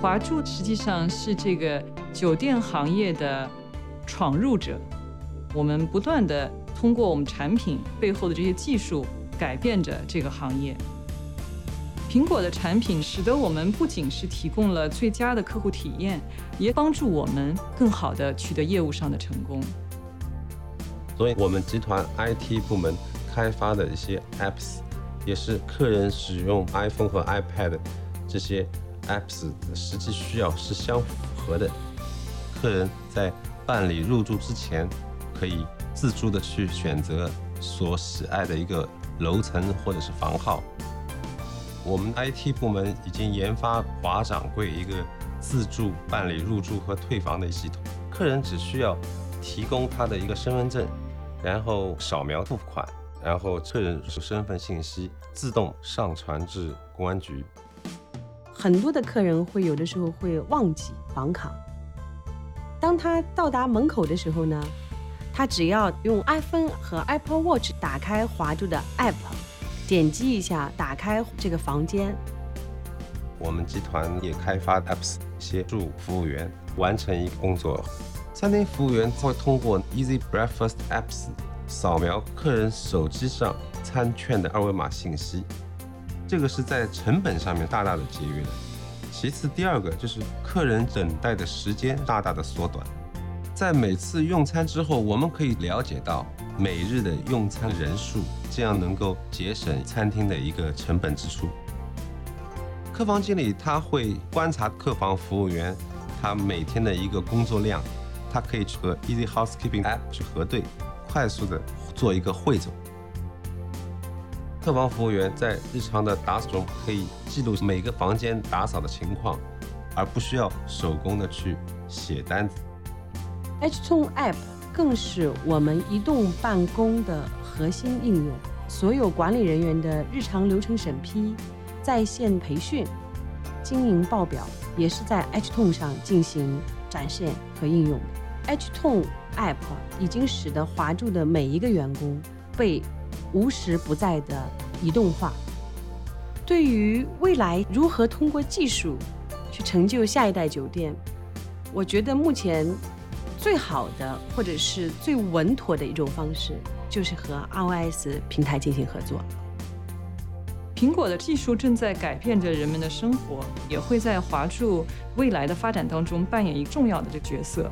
华住实际上是这个酒店行业的闯入者，我们不断的通过我们产品背后的这些技术改变着这个行业。苹果的产品使得我们不仅是提供了最佳的客户体验，也帮助我们更好的取得业务上的成功。所以，我们集团 IT 部门开发的一些 apps，也是客人使用 iPhone 和 iPad 这些 apps 的实际需要是相符合的。客人在办理入住之前，可以自助的去选择所喜爱的一个楼层或者是房号。我们 IT 部门已经研发华掌柜一个自助办理入住和退房的系统，客人只需要提供他的一个身份证，然后扫描付款，然后客人身份信息自动上传至公安局。很多的客人会有的时候会忘记房卡，当他到达门口的时候呢，他只要用 iPhone 和 Apple Watch 打开华住的 App。点击一下，打开这个房间。我们集团也开发 apps 协助服务员完成一个工作。餐厅服务员会通过 Easy Breakfast apps 扫描客人手机上餐券的二维码信息，这个是在成本上面大大的节约的。其次，第二个就是客人等待的时间大大的缩短。在每次用餐之后，我们可以了解到每日的用餐人数。这样能够节省餐厅的一个成本支出。客房经理他会观察客房服务员他每天的一个工作量，他可以和 Easy Housekeeping App 去核对，快速的做一个汇总。客房服务员在日常的打扫中可以记录每个房间打扫的情况，而不需要手工的去写单子。H Tone App 更是我们移动办公的。核心应用，所有管理人员的日常流程审批、在线培训、经营报表，也是在 H Tone 上进行展现和应用的。H Tone App 已经使得华住的每一个员工被无时不在的移动化。对于未来如何通过技术去成就下一代酒店，我觉得目前最好的或者是最稳妥的一种方式。就是和 iOS 平台进行合作。苹果的技术正在改变着人们的生活，也会在华住未来的发展当中扮演一个重要的这个角色。